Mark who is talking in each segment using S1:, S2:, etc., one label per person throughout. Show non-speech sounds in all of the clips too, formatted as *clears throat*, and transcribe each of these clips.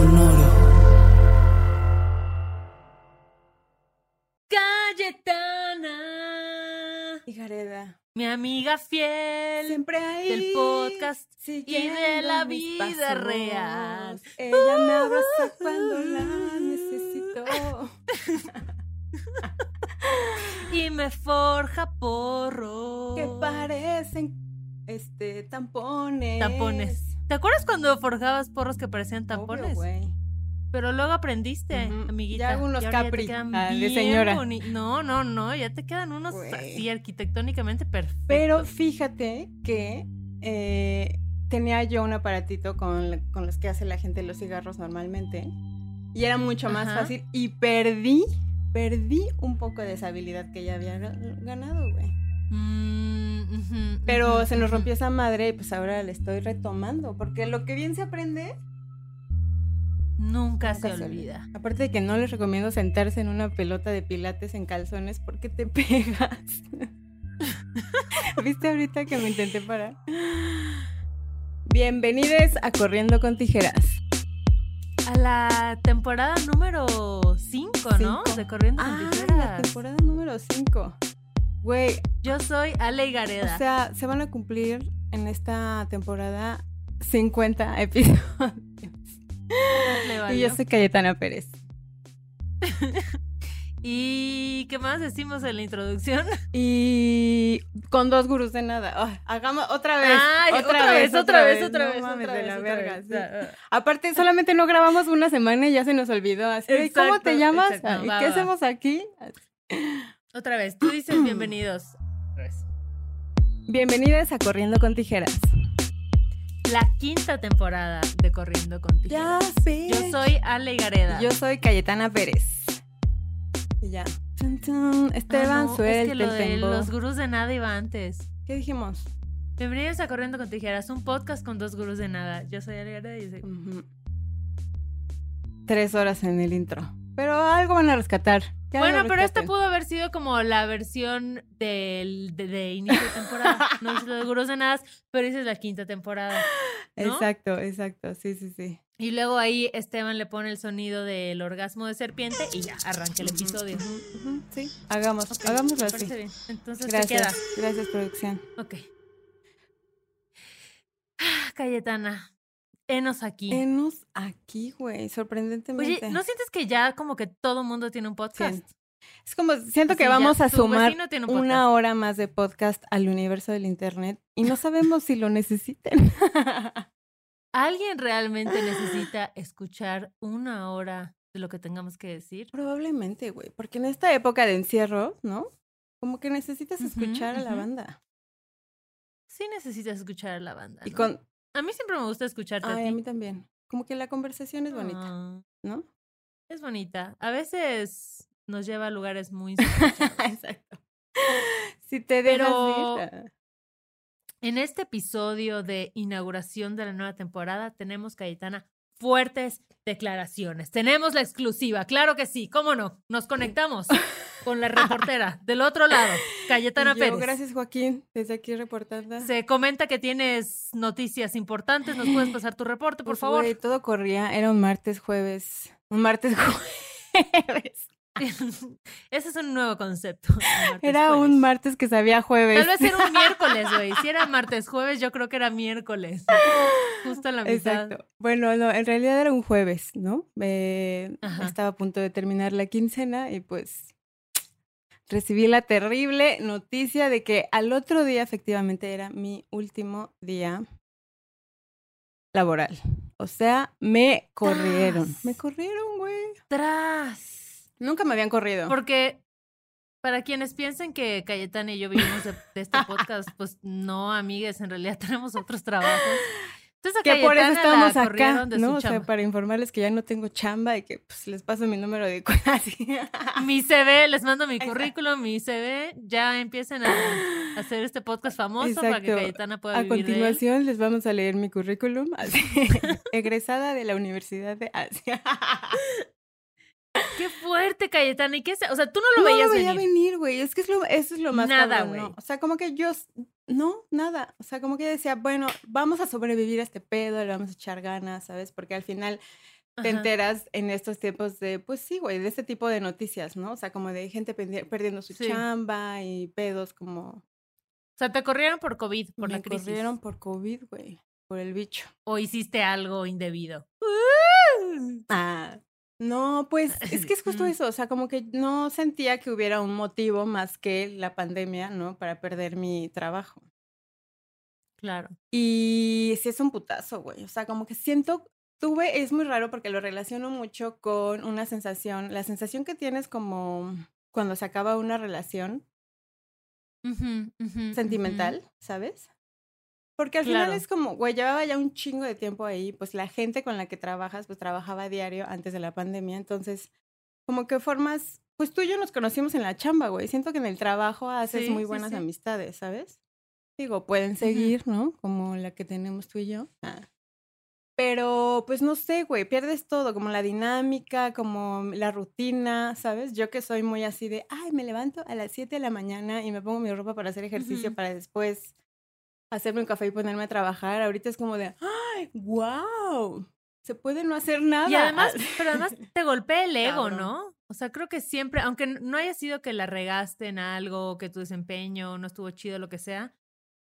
S1: Sonoro.
S2: Cayetana.
S1: Y Gareda.
S2: Mi amiga fiel.
S1: Siempre ahí.
S2: Del podcast y de la vida
S1: pasos.
S2: real.
S1: Ella me abraza cuando la necesito. *laughs*
S2: Y me forja porro.
S1: Que parecen este tampones.
S2: Tampones. ¿Te acuerdas cuando forjabas porros que parecían
S1: Obvio,
S2: tampones?
S1: güey.
S2: Pero luego aprendiste, amiguita.
S1: Ya hago unos
S2: Y ahora
S1: Capri,
S2: quedan
S1: ah, de señora.
S2: No, no, no. Ya te quedan unos así arquitectónicamente perfectos.
S1: Pero fíjate que eh, tenía yo un aparatito con, con los que hace la gente los cigarros normalmente. Y era mucho más
S2: Ajá.
S1: fácil. Y perdí, perdí un poco de esa habilidad que ya había ga- ganado, güey.
S2: Mm,
S1: Pero se nos rompió esa madre y pues ahora la estoy retomando. Porque lo que bien se aprende,
S2: Nunca,
S1: nunca
S2: se olvida.
S1: Aparte de que no les recomiendo sentarse en una pelota de pilates en calzones porque te *laughs* pegas. *laughs* ¿Viste ahorita que me intenté parar? Bienvenidos a Corriendo con Tijeras.
S2: A la temporada número 5, ¿no? De Corriendo con
S1: Ah, la
S2: Tijeras.
S1: temporada número 5. Güey,
S2: Yo soy Ale
S1: o
S2: Gareda.
S1: sea, se van a cumplir en esta temporada 50 episodios. Y yo soy Cayetana Pérez. *laughs*
S2: ¿Y qué más decimos en la introducción?
S1: Y con dos gurús de nada. Hagamos otra vez.
S2: Ay, otra, vez, otra vez, otra
S1: No
S2: vez,
S1: mames,
S2: otra
S1: de la
S2: otra
S1: verga,
S2: vez.
S1: sí.
S2: Ah, ah.
S1: Aparte, solamente no grabamos una semana y ya se nos olvidó. Así, ¿cómo te llamas?
S2: exacto,
S1: ¿Y
S2: va,
S1: qué
S2: va.
S1: hacemos aquí?
S2: Otra vez. Tú dices *clears throat* bienvenidos. Otra vez.
S1: Bienvenidas a Corriendo con Tijeras.
S2: La quinta temporada de Corriendo con Tijeras.
S1: sé.
S2: Yo soy Ale Gareda.
S1: Yo soy Cayetana Pérez. Y ya. Tun, tun.
S2: Ah,
S1: Esteban,
S2: no,
S1: suelta
S2: es que lo
S1: el
S2: de los gurús de nada iba antes.
S1: ¿Qué dijimos?
S2: Bienvenidos a Corriendo con Tijeras, un podcast con dos gurús de nada. Yo soy Ale Gareda y soy...
S1: Tres horas en el intro. Pero algo van a rescatar. Ya
S2: Bueno, pero esta pudo haber sido como la versión del, de, de inicio de temporada. No dices lo de Nada, pero dices la quinta temporada. ¿no?
S1: Exacto, exacto. Sí, sí, sí.
S2: Y luego ahí Esteban le pone el sonido del orgasmo de serpiente y ya arranca el episodio.
S1: Sí, hagamos,
S2: Ok,
S1: hagámoslo así.
S2: bien. Entonces
S1: Gracias, gracias producción.
S2: queda. Ok. Ah, Cayetana, enos aquí.
S1: Enos aquí, güey, sorprendentemente.
S2: Oye, ¿no sientes que ya como que todo mundo tiene un podcast?
S1: Es como, siento que
S2: ya,
S1: vamos a sumar
S2: un
S1: una hora más de podcast al universo del internet y no sabemos si lo necesiten. *laughs*
S2: ¿Alguien realmente necesita escuchar una hora de lo que tengamos que decir?
S1: Probablemente, güey, porque en esta época de encierro, ¿no? Como que necesitas escuchar a la banda.
S2: Sí necesitas escuchar a la banda.
S1: Y con...
S2: A mí siempre me gusta escucharte
S1: Ay,
S2: a
S1: a
S2: ti.
S1: mí también. Como que la conversación es bonita,
S2: Ah,
S1: ¿no?
S2: es bonita. A veces nos lleva a lugares muy. *laughs*
S1: Exacto. Si te dejas
S2: Pero-
S1: ir, ah.
S2: En este episodio de inauguración de la nueva temporada tenemos, Cayetana, fuertes declaraciones. Tenemos la exclusiva, claro que sí, ¿cómo no? Nos *laughs* conectamos con la *laughs* reportera del otro lado, Cayetana
S1: yo,
S2: Pérez.
S1: Gracias, Joaquín, desde aquí reportando.
S2: Se comenta que tienes noticias importantes. ¿Nos puedes pasar tu reporte, por
S1: Pues,
S2: favor?
S1: güey, todo corría, era un martes, jueves. Un martes, *laughs* jueves. *laughs*
S2: Ese es un nuevo concepto. martes,
S1: Era
S2: jueves.
S1: un martes que sabía jueves.
S2: Tal vez era un miércoles, güey. Si era martes, jueves, yo creo que era miércoles. Justo a la mitad.
S1: Exacto. Bueno, no, en realidad era un jueves, ¿no? Eh, estaba a punto de terminar la quincena y pues recibí la terrible noticia de que al otro día efectivamente era mi último día laboral. O sea, me corrieron. Me corrieron, güey.
S2: Tras.
S1: Nunca me habían corrido.
S2: Porque para quienes piensen que Cayetana y yo vivimos de, de este *laughs* podcast, pues no, amigues, en realidad tenemos otros trabajos. Entonces a
S1: Que por eso estamos acá, ¿no? O sea, para informarles que ya no tengo chamba y que pues les paso mi número de *laughs* así.
S2: Mi CV, les mando mi
S1: Exacto.
S2: currículum, mi CV, ya empiecen a hacer este podcast famoso para que. Cayetana pueda
S1: A
S2: vivir de él.
S1: continuación les vamos a leer mi currículum, así, *laughs* egresada de la Universidad de Asia.
S2: Qué fuerte, Cayetana. ¿Y qué se- O sea, tú no lo
S1: no
S2: veías
S1: lo veía
S2: venir.
S1: venir, güey. Es que es lo, eso es lo más
S2: Nada,
S1: ¿no?
S2: güey.
S1: O sea, como que yo, no, nada. O sea, como que decía, bueno, vamos a sobrevivir a este pedo, le vamos a echar ganas, ¿sabes? Porque al final te
S2: Ajá.
S1: enteras en estos tiempos de, pues sí, güey, de este tipo de noticias, ¿no? O sea, como de gente perdiendo su
S2: Sí.
S1: chamba y pedos como...
S2: O sea, te corrieron por COVID, por
S1: me
S2: la crisis.
S1: corrieron por COVID, güey, por el bicho.
S2: O hiciste algo indebido.
S1: Ah. No, pues es que es justo eso, o sea, como que no sentía que hubiera un motivo más que la pandemia, ¿no? Para perder mi trabajo.
S2: Claro.
S1: Y sí es un putazo, güey. O sea, como que siento, tuve, es muy raro porque lo relaciono mucho con una sensación, la sensación que tienes como cuando se acaba una relación sentimental, ¿sabes? Porque al final es como, güey, llevaba ya un chingo de tiempo ahí, pues la gente con la que trabajas, pues trabajaba a diario antes de la pandemia, entonces, como que formas, pues tú y yo nos conocimos en la chamba, güey. Siento que en el trabajo haces
S2: Sí,
S1: muy buenas
S2: sí.
S1: amistades, ¿sabes? Digo, pueden seguir, ¿no? Como la que tenemos tú y yo. Ah. Pero, pues no sé, güey, pierdes todo, como la dinámica, como la rutina, ¿sabes? Yo que soy muy así de, ay, me levanto a las 7 de la mañana y me pongo mi ropa para hacer ejercicio
S2: Ujú.
S1: para después hacerme un café y ponerme a trabajar. Ahorita es como de, ay, wow, se puede no hacer nada.
S2: Y además, *laughs* pero además te golpea el ego,
S1: Cabrón.
S2: ¿no? O sea, creo que siempre, aunque no haya sido que la regaste en algo, que tu desempeño no estuvo chido, lo que sea,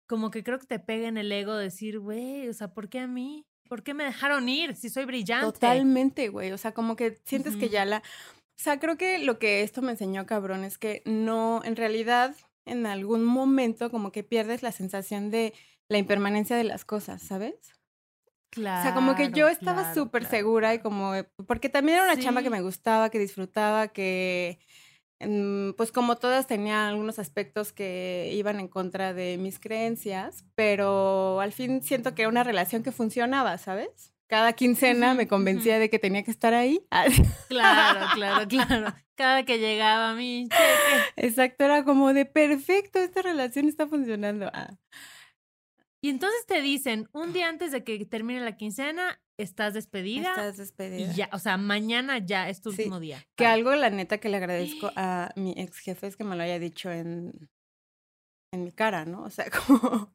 S2: como que creo que te pega en el ego decir, güey, o sea, ¿por qué a mí? ¿Por qué me dejaron ir si soy brillante?
S1: Totalmente, güey. O sea, como que sientes que ya la. O sea, creo que lo que esto me enseñó, cabrón, es que no, en realidad, en algún momento, como que pierdes la sensación de la impermanencia de las cosas, ¿sabes?
S2: Claro.
S1: O sea, como que yo estaba
S2: claro,
S1: súper
S2: claro.
S1: segura y como, eh, porque también era una chamba que
S2: Sí.
S1: me gustaba, que disfrutaba, que, mm, pues como todas tenía algunos aspectos que iban en contra de mis creencias, pero al fin siento que era una relación que funcionaba, ¿sabes? Cada quincena me convencía de que tenía que estar ahí. *laughs*
S2: Claro, claro, claro. Cada que llegaba mi cheque.
S1: Exacto, era como de perfecto, esta relación está funcionando. Ah,
S2: Y entonces te dicen, un día antes de que termine la quincena, estás despedida.
S1: estás despedida.
S2: Y ya, o sea, mañana ya es tu
S1: Sí,
S2: último día.
S1: Que algo, la neta, que le agradezco *gasps* a mi ex jefe es que me lo haya dicho en, en mi cara, ¿no? O sea, *laughs* como...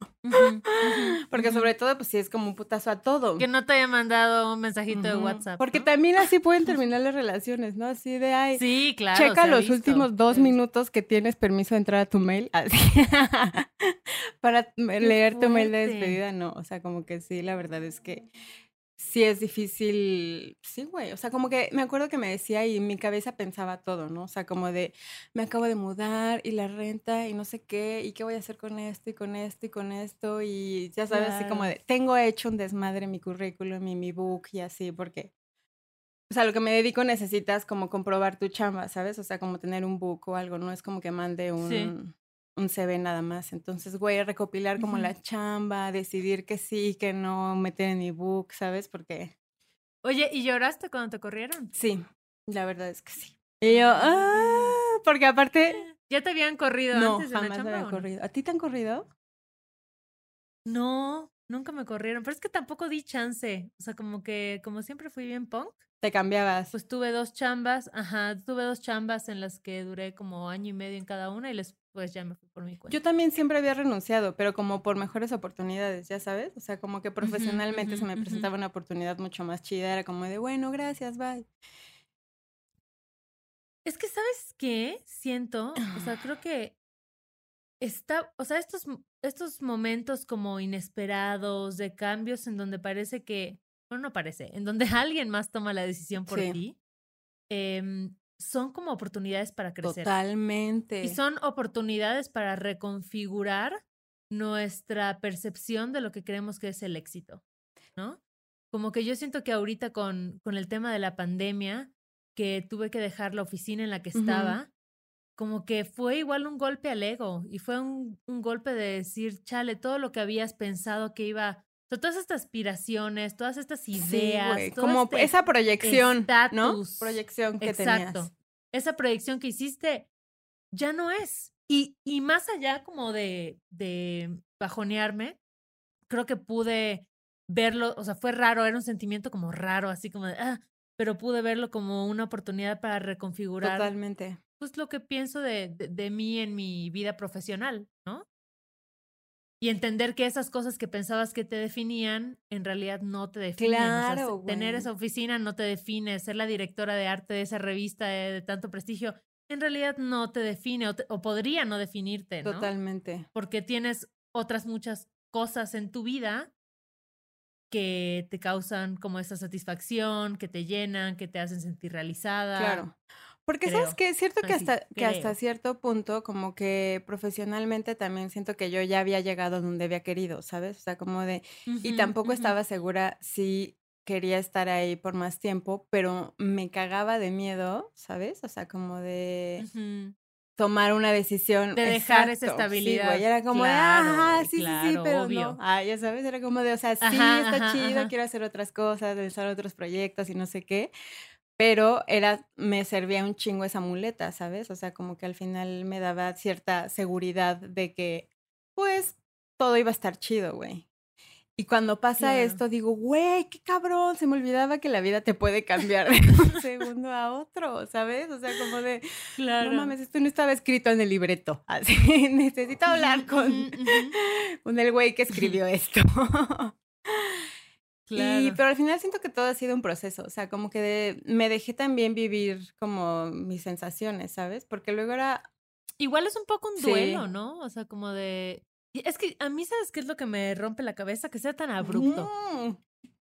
S1: Porque sobre todo, pues sí, es como un putazo a todo.
S2: Que no te haya mandado un mensajito de. WhatsApp.
S1: Porque
S2: ¿no?
S1: también así pueden *laughs* terminar las relaciones, ¿no? Así de, ay,
S2: Sí, claro.
S1: checa los
S2: visto,
S1: últimos dos minutos que tienes permiso de entrar a tu mail, así, *laughs* para leer tu mail de despedida, no, o sea, como que sí, la verdad es que sí es difícil, sí, güey, o sea, como que me acuerdo que me decía y en mi cabeza pensaba todo, ¿no? O sea, como de, me acabo de mudar y la renta y no sé qué, y qué voy a hacer con esto y con esto y con esto, y ya sabes, así como
S2: Claro.
S1: de, tengo hecho un desmadre en mi currículum y mi book y así, porque... O sea, lo que me dedico necesitas como comprobar tu chamba, ¿sabes? O sea, como tener un book o algo, no es como que mande un,
S2: Sí.
S1: Un CV nada más. Entonces, güey, recopilar como la chamba, decidir que sí, que no, meter en mi book, ¿sabes? Porque
S2: Oye, ¿y lloraste cuando te corrieron?
S1: sí, la verdad es que sí. Y yo, ah, porque aparte, *laughs*
S2: ¿Ya te habían corrido
S1: no,
S2: antes de la
S1: jamás me
S2: chamba
S1: había corrido. ¿A ti te han corrido?
S2: No, nunca me corrieron. Pero es que tampoco di chance. O sea, como que, como siempre fui bien punk,
S1: Te cambiabas.
S2: pues tuve dos chambas, ajá, tuve dos chambas en las que duré como año y medio en cada una y después ya me fui por mi cuenta.
S1: Yo también siempre había renunciado, pero como por mejores oportunidades, ya sabes. O sea, como que profesionalmente se me presentaba una oportunidad mucho más chida. Era como de, bueno, gracias, bye.
S2: Es que, ¿sabes qué? Siento, o sea, creo que está, o sea, estos, estos momentos como inesperados de cambios en donde parece que, bueno, no parece, en donde *laughs* alguien más toma la decisión por
S1: Sí.
S2: ti, em, son como oportunidades para crecer.
S1: Totalmente.
S2: Y son oportunidades para reconfigurar nuestra percepción de lo que creemos que es el éxito, ¿no? Como que yo siento que ahorita con, con el tema de la pandemia, que tuve que dejar la oficina en la que estaba, como que fue igual un golpe al ego y fue un, un golpe de decir, chale, todo lo que habías pensado que iba, todas estas aspiraciones, todas estas
S1: Sí,
S2: ideas, todo
S1: como
S2: este
S1: esa proyección, ¿no?
S2: estatus.
S1: Proyección que
S2: Exacto.
S1: tenías.
S2: Esa proyección que hiciste ya no es. Y, y más allá como de, de bajonearme, creo que pude verlo, o sea, fue raro, era un sentimiento como raro, así como de, ah, pero pude verlo como una oportunidad para reconfigurar
S1: Totalmente.
S2: pues lo que pienso de, de, de mí en mi vida profesional, ¿no? Y entender que esas cosas que pensabas que te definían, en realidad no te definen. O sea,
S1: Claro,
S2: se- tener esa oficina no te define, ser la directora de arte de esa revista de, de tanto prestigio, en realidad no te define o, te- o podría no definirte, ¿no?
S1: Totalmente.
S2: Porque tienes otras muchas cosas en tu vida que te causan como esa satisfacción, que te llenan, que te hacen sentir realizada.
S1: Claro. Porque sabes que es cierto que
S2: Así,
S1: hasta, que hasta cierto punto, como que profesionalmente también siento que yo ya había llegado donde había querido, ¿sabes? O sea, como de, y tampoco estaba segura si quería estar ahí por más tiempo, pero me cagaba de miedo, ¿sabes? O sea, como de tomar una decisión.
S2: De dejar esa estabilidad.
S1: Sí, güey, era como
S2: Claro,
S1: de, ah,
S2: güey,
S1: sí, sí, sí, pero
S2: obvio.
S1: no. Ah, ya sabes, era como de, o sea, sí,
S2: Ajá,
S1: está
S2: ajá,
S1: chido,
S2: ajá.
S1: quiero hacer otras cosas, realizar otros proyectos y no sé qué. Pero era, me servía un chingo esa muleta, ¿sabes? O sea, como que al final me daba cierta seguridad de que, pues, todo iba a estar chido, güey. Y cuando pasa
S2: Claro.
S1: esto, digo, güey, qué cabrón, se me olvidaba que la vida te puede cambiar de *laughs* un segundo a otro, ¿sabes? O sea, como de,
S2: Claro.
S1: no mames, esto no estaba escrito en el libreto. *laughs* Así, necesito hablar con, *laughs* con el güey que escribió esto. Y,
S2: Claro.
S1: pero al final siento que todo ha sido un proceso, o sea, como que de- me dejé también vivir como mis sensaciones, ¿sabes? Porque luego era,
S2: Igual es un poco un
S1: Sí.
S2: duelo, ¿no? O sea, como de. y Es que a mí, ¿sabes qué es lo que me rompe la cabeza? Que sea tan abrupto.
S1: "Mm,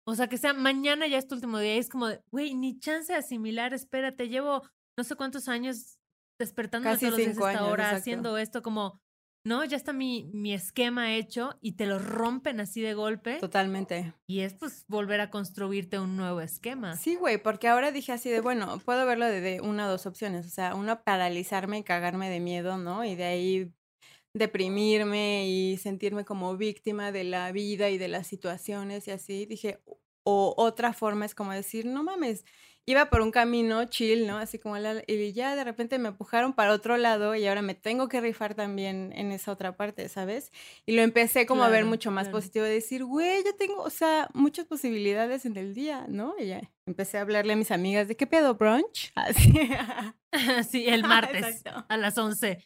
S2: O sea, que sea mañana ya es tu último día. Y es como de, güey, ni chance de asimilar, espérate, llevo no sé cuántos años despertándome
S1: Casi
S2: todos los días a
S1: cinco
S2: esta
S1: años,
S2: hora,
S1: exacto.
S2: haciendo esto, como, no, ya está mi, mi esquema hecho y te lo rompen así de golpe.
S1: totalmente.
S2: Y es pues volver a construirte un nuevo esquema.
S1: Sí, güey, porque ahora dije así de, bueno, puedo verlo de, de una o dos opciones, o sea, una paralizarme y cagarme de miedo, ¿no? Y de ahí deprimirme y sentirme como víctima de la vida y de las situaciones y así. Dije, o otra forma es como decir, no mames, iba por un camino chill, ¿no? Así como la, y ya de repente me empujaron para otro lado y ahora me tengo que rifar también en esa otra parte, ¿sabes? Y lo empecé como a ver
S2: Claro,
S1: mucho más
S2: claro.
S1: positivo, de decir, güey, yo tengo, o sea, muchas posibilidades en el día, ¿no? Y ya empecé a hablarle a mis amigas de qué pedo brunch, *laughs* así. *laughs*
S2: sí, el *laughs* martes
S1: Exacto.
S2: a las 11.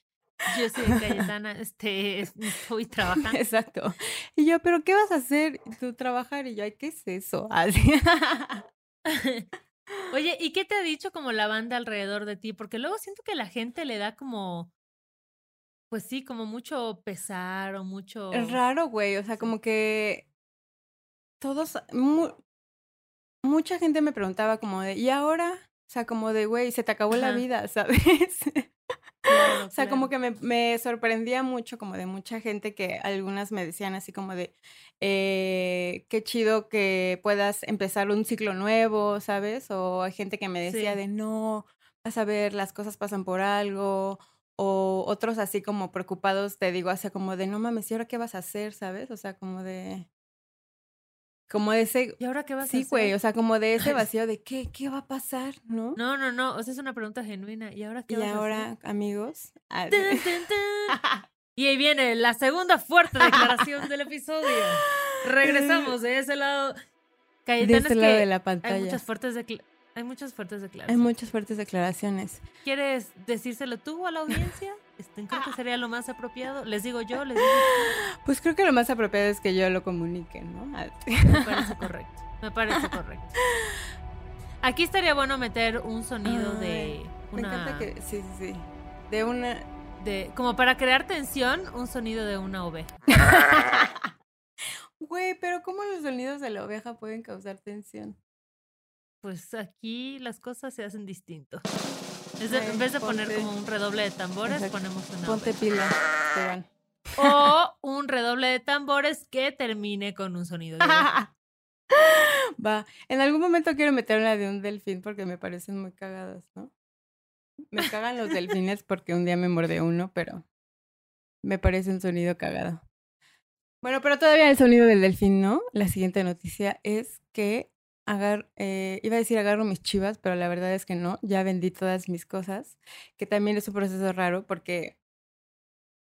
S2: Yo soy Cayetana, este, es- estoy trabajando.
S1: Exacto. Y yo, ¿pero qué vas a hacer? Tú trabajar y yo, ¿qué es eso? Así.
S2: Oye, ¿y qué te ha dicho como la banda alrededor de ti? Porque luego siento que la gente le da como, pues sí, como mucho pesar o mucho...
S1: Es raro, güey. O sea, como que todos, mu- mucha gente me preguntaba como de, ¿y ahora? O sea, como de, güey, se te acabó la vida, *laughs* ¿sabes? *laughs*
S2: Claro,
S1: O sea, como que me, me sorprendía mucho como de mucha gente que algunas me decían así como de, eh, qué chido que puedas empezar un ciclo nuevo, ¿sabes? O hay gente que me decía
S2: Sí.
S1: de, no, vas a ver, las cosas pasan por algo. O otros así como preocupados, te digo, así como de, no mames, ¿y ahora qué vas a hacer? ¿Sabes? O sea, como de, como de ese,
S2: ¿Y ahora qué vas a
S1: sí, güey, o sea, como de ese *laughs* vacío de, ¿qué, qué va a pasar? ¿No?
S2: No, no, no, o sea, es una pregunta genuina. ¿Y ahora qué
S1: y
S2: vas a hacer?
S1: ahora, amigos. *laughs*
S2: Y ahí viene la segunda fuerte declaración del episodio. *laughs* Regresamos de ese lado.
S1: de
S2: Cayetana,
S1: este
S2: es
S1: lado
S2: que
S1: de la
S2: hay
S1: pantalla.
S2: muchas fuertes decla- hay muchas fuertes
S1: Hay
S2: declaraciones.
S1: muchas fuertes declaraciones.
S2: ¿Quieres decírselo tú a la audiencia? Este, creo que sería lo más apropiado. Les digo yo, les *laughs* digo
S1: Pues creo que lo más apropiado es que yo lo comunique, ¿no?
S2: Me parece correcto. Me parece *laughs* correcto. Aquí estaría bueno meter un sonido de
S1: Ay, Me
S2: una
S1: encanta que, sí, sí, sí. De una...
S2: de como para crear tensión, un sonido de una oveja. *laughs*
S1: Güey, pero ¿cómo los sonidos de la oveja pueden causar tensión?
S2: Pues aquí las cosas se hacen distinto. Es de-
S1: Ay,
S2: en vez de poner como un redoble de tambores,
S1: Exacto.
S2: ponemos una
S1: Ponte pila, Esteban.
S2: O *laughs* un redoble de tambores que termine con un sonido de. *laughs*
S1: Va, en algún momento quiero meter una de un delfín porque me parecen muy cagadas, ¿no? Me cagan los *laughs* delfines porque un día me mordió uno, pero me parece un sonido cagado. Bueno, pero todavía el sonido del delfín, ¿no? La siguiente noticia es que agar, eh, iba a decir agarro mis chivas, pero la verdad es que no, ya vendí todas mis cosas, que también es un proceso raro porque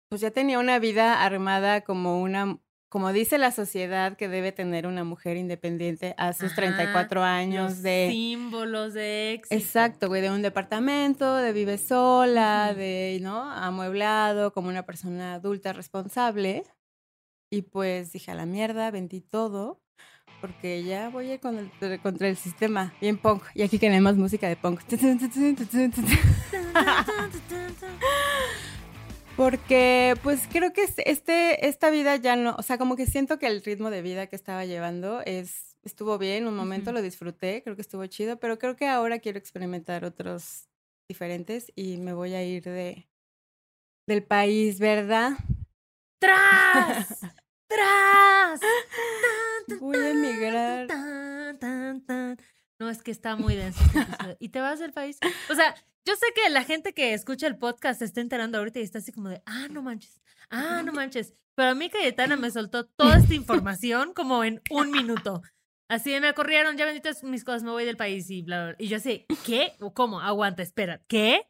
S1: pues ya tenía una vida armada como una, como dice la sociedad que debe tener una mujer independiente a sus
S2: Ajá,
S1: 34 años
S2: Los
S1: de...
S2: símbolos de éxito.
S1: Exacto, güey, de un departamento, de vive sola, de, ¿no? Amueblado, como una persona adulta responsable. Y pues dije, a la mierda, vendí todo, porque ya voy a ir con el- contra el sistema, bien punk. Y aquí tenemos música de punk. *laughs* Porque pues creo que es- este, esta vida ya no, o sea, como que siento que el ritmo de vida que estaba llevando es, estuvo bien, un momento lo disfruté, creo que estuvo chido, pero creo que ahora quiero experimentar otros diferentes y me voy a ir de del país, ¿verdad?
S2: ¡Tras! ¡Tras! *laughs* Tan, tan,
S1: Voy a emigrar.
S2: tan. No, es que está muy denso este. ¿Y te vas del país? O sea, yo sé que la gente que escucha el podcast se está enterando ahorita y está así como de, ah, no manches, ah, no manches. Pero a mí Cayetana me soltó toda esta información como en un minuto. Así de, me corrieron, ya benditas mis cosas, me voy del país y bla, bla, bla. Y yo así, ¿qué? ¿O ¿Cómo? Aguanta, espera, ¿qué?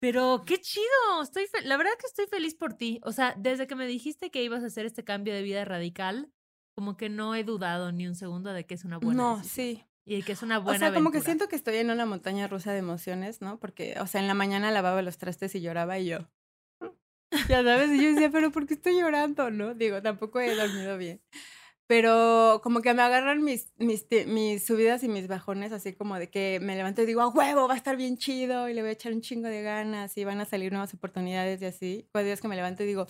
S2: Pero qué chido, estoy la verdad que estoy feliz por ti. O sea, desde que me dijiste que ibas a hacer este cambio de vida radical, como que no he dudado ni un segundo de que es una buena
S1: No,
S2: decisión.
S1: sí.
S2: Y que es una
S1: O
S2: buena
S1: sea, como que siento que estoy en una montaña rusa de emociones, ¿no? Porque, o sea, en la mañana lavaba los trastes y lloraba y yo. Ya sabes, y yo decía, pero ¿por qué estoy llorando, no? Digo, tampoco he dormido bien. Pero como que me agarran mis, mis, mis subidas y mis bajones, así como de que me levanto y digo, a huevo, va a estar bien chido y le voy a echar un chingo de ganas y van a salir nuevas oportunidades y así. Cuando días que me levanto y digo,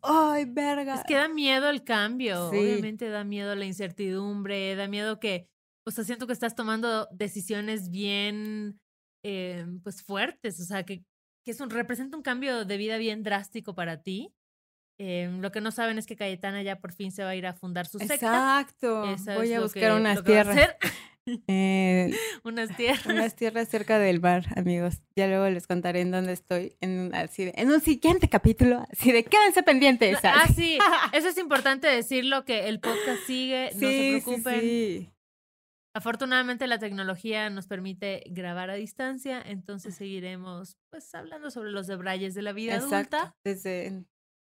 S1: ay, verga.
S2: Es que da miedo el cambio,
S1: Sí.
S2: obviamente da miedo la incertidumbre, da miedo que, o sea, siento que estás tomando decisiones bien, eh, pues fuertes, o sea, que, que es un, representa un cambio de vida bien drástico para ti. Eh, lo que no saben es que Cayetana ya por fin se va a ir a fundar su secta.
S1: Exacto. Voy a buscar
S2: que-
S1: unas tierras. *laughs* Eh, *laughs*
S2: unas tierras.
S1: unas tierras cerca del bar, amigos. Ya luego les contaré en dónde estoy, en, un- así de- en un siguiente capítulo, así de quédense pendientes.
S2: Ah, sí, *laughs* eso es importante decirlo, que el podcast sigue, no se
S1: sí, sí,
S2: preocupen.
S1: sí.
S2: Afortunadamente la tecnología nos permite grabar a distancia, entonces seguiremos pues hablando sobre los debrayes de la vida
S1: Exacto.
S2: adulta
S1: Desde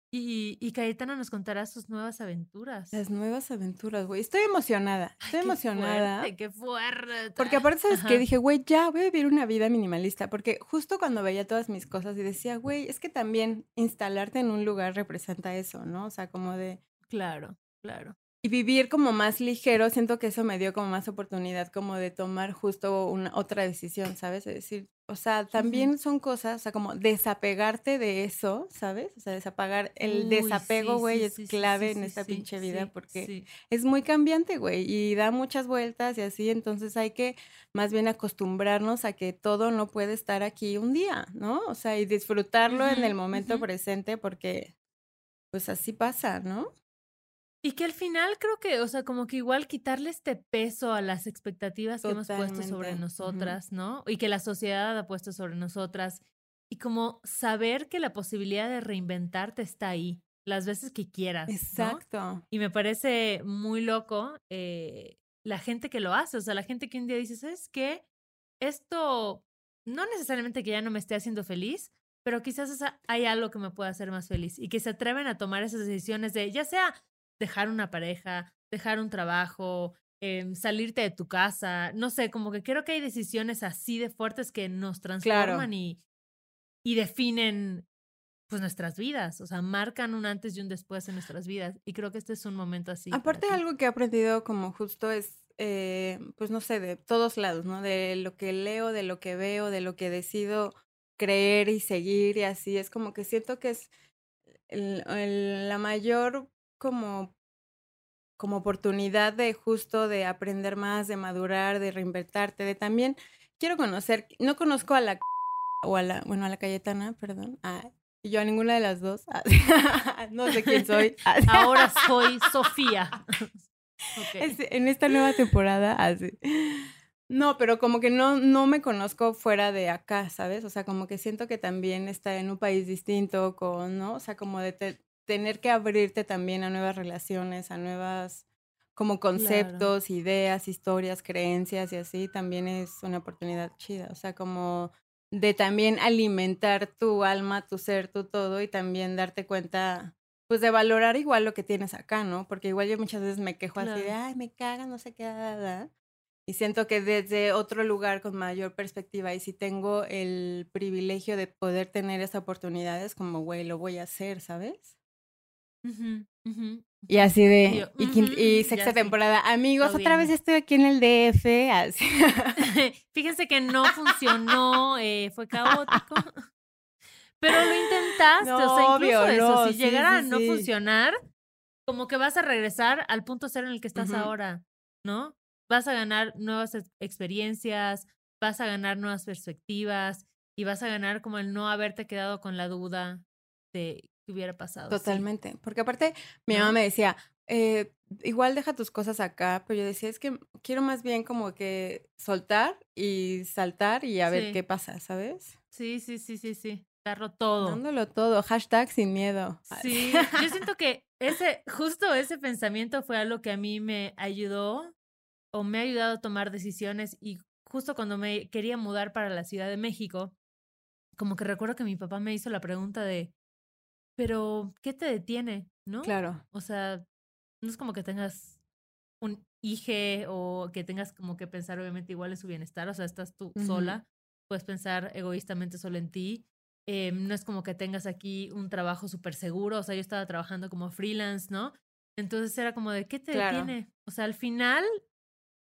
S2: y, y Cayetana nos contará sus nuevas aventuras.
S1: las nuevas aventuras, güey. Estoy emocionada.
S2: Ay,
S1: Estoy
S2: qué
S1: emocionada.
S2: fuerte, qué fuerte.
S1: Porque aparte, ¿sabes
S2: Ajá.
S1: qué? Dije, güey, ya voy a vivir una vida minimalista. Porque justo cuando veía todas mis cosas y decía, güey, es que también instalarte en un lugar representa eso, ¿no? O sea, como de...
S2: Claro, claro.
S1: Y vivir como más ligero, siento que eso me dio como más oportunidad como de tomar justo una otra decisión, ¿sabes? Es decir, o sea, también son cosas, o sea, como desapegarte de eso, ¿sabes? O sea, desapagar, el
S2: Uy,
S1: desapego, güey,
S2: sí,
S1: es
S2: sí,
S1: clave en esta pinche vida porque es muy cambiante, güey, y da muchas vueltas y así, entonces hay que más bien acostumbrarnos a que todo no puede estar aquí un día, ¿no? O sea, y disfrutarlo en el momento presente porque, pues así pasa, ¿no?
S2: Y que al final creo que, o sea, como que igual quitarle este peso a las expectativas que hemos puesto sobre
S1: Totalmente, ujú.
S2: nosotras, ¿no? Y que la sociedad ha puesto sobre nosotras. Y como saber que la posibilidad de reinventarte está ahí, las veces que quieras. ¿no?
S1: Exacto.
S2: Y me parece muy loco eh, la gente que lo hace, o sea, la gente que un día dice, ¿sabes qué? Esto no necesariamente que ya no me esté haciendo feliz, pero quizás hay algo que me pueda hacer más feliz y que se atreven a tomar esas decisiones de, ya sea dejar una pareja, dejar un trabajo, em, salirte de tu casa, no sé, como que creo que hay decisiones así de fuertes que nos transforman y, y definen pues nuestras vidas, o sea, marcan un antes y un después en nuestras vidas. Y creo que este es un momento así.
S1: Aparte, algo que he aprendido como justo es, eh, pues no sé, de todos lados, ¿no? De lo que leo, de lo que veo, de lo que decido creer y seguir y así. Es como que siento que es el- el- la mayor como, como oportunidad de justo de aprender más, de madurar, de reinventarte, de también quiero conocer, no conozco a la *laughs* o a la, bueno, a la Cayetana, perdón, a, y yo a ninguna de las dos, *laughs* no sé quién soy. *laughs*
S2: Ahora soy Sofía.
S1: En esta nueva temporada, así. No, pero como que no, no me conozco fuera de acá, ¿sabes? O sea, como que siento que también está en un país distinto, con, ¿no? O sea, como de te- tener que abrirte también a nuevas relaciones, a nuevas como conceptos, ideas, historias, creencias y así, también es una oportunidad chida. O sea, como de también alimentar tu alma, tu ser, tu todo y también darte cuenta, pues de valorar igual lo que tienes acá, ¿no? Porque igual yo muchas veces me quejo así de, ay, me caga, no sé qué, da, y siento que desde otro lugar con mayor perspectiva y si tengo el privilegio de poder tener esa oportunidad, es como, güey, lo voy a hacer, ¿sabes? Y así de, y, sexta temporada, amigos, otra vez estoy aquí en el DF. *laughs*
S2: Fíjense que no funcionó, eh, fue caótico. *laughs* Pero lo intentaste, o sea, incluso eso, si llegara a no funcionar, como que vas a regresar al punto cero en el que estás ahora, ¿no? Vas a ganar nuevas experiencias, vas a ganar nuevas perspectivas y vas a ganar como el no haberte quedado con la duda de hubiera pasado.
S1: Totalmente. Porque aparte, mi mamá me decía, eh, igual deja tus cosas acá, pero yo decía, es que quiero más bien como que soltar y saltar y a ver qué pasa, ¿sabes?
S2: Sí, sí, sí, sí, sí. Darlo todo.
S1: Dándolo todo. Hashtag sin miedo.
S2: Sí, yo siento que ese, justo ese pensamiento fue algo que a mí me ayudó o me ha ayudado a tomar decisiones y justo cuando me quería mudar para la Ciudad de México, como que recuerdo que mi papá me hizo la pregunta de, pero, ¿qué te detiene? ¿No?
S1: Claro.
S2: O sea, no es como que tengas un hijo o que tengas como que pensar obviamente igual en su bienestar, o sea, estás tú sola, puedes pensar egoístamente solo en ti. Eh, no es como que tengas aquí un trabajo súper seguro, o sea, yo estaba trabajando como freelance, ¿no? Entonces era como de, ¿qué te detiene? O sea, al final,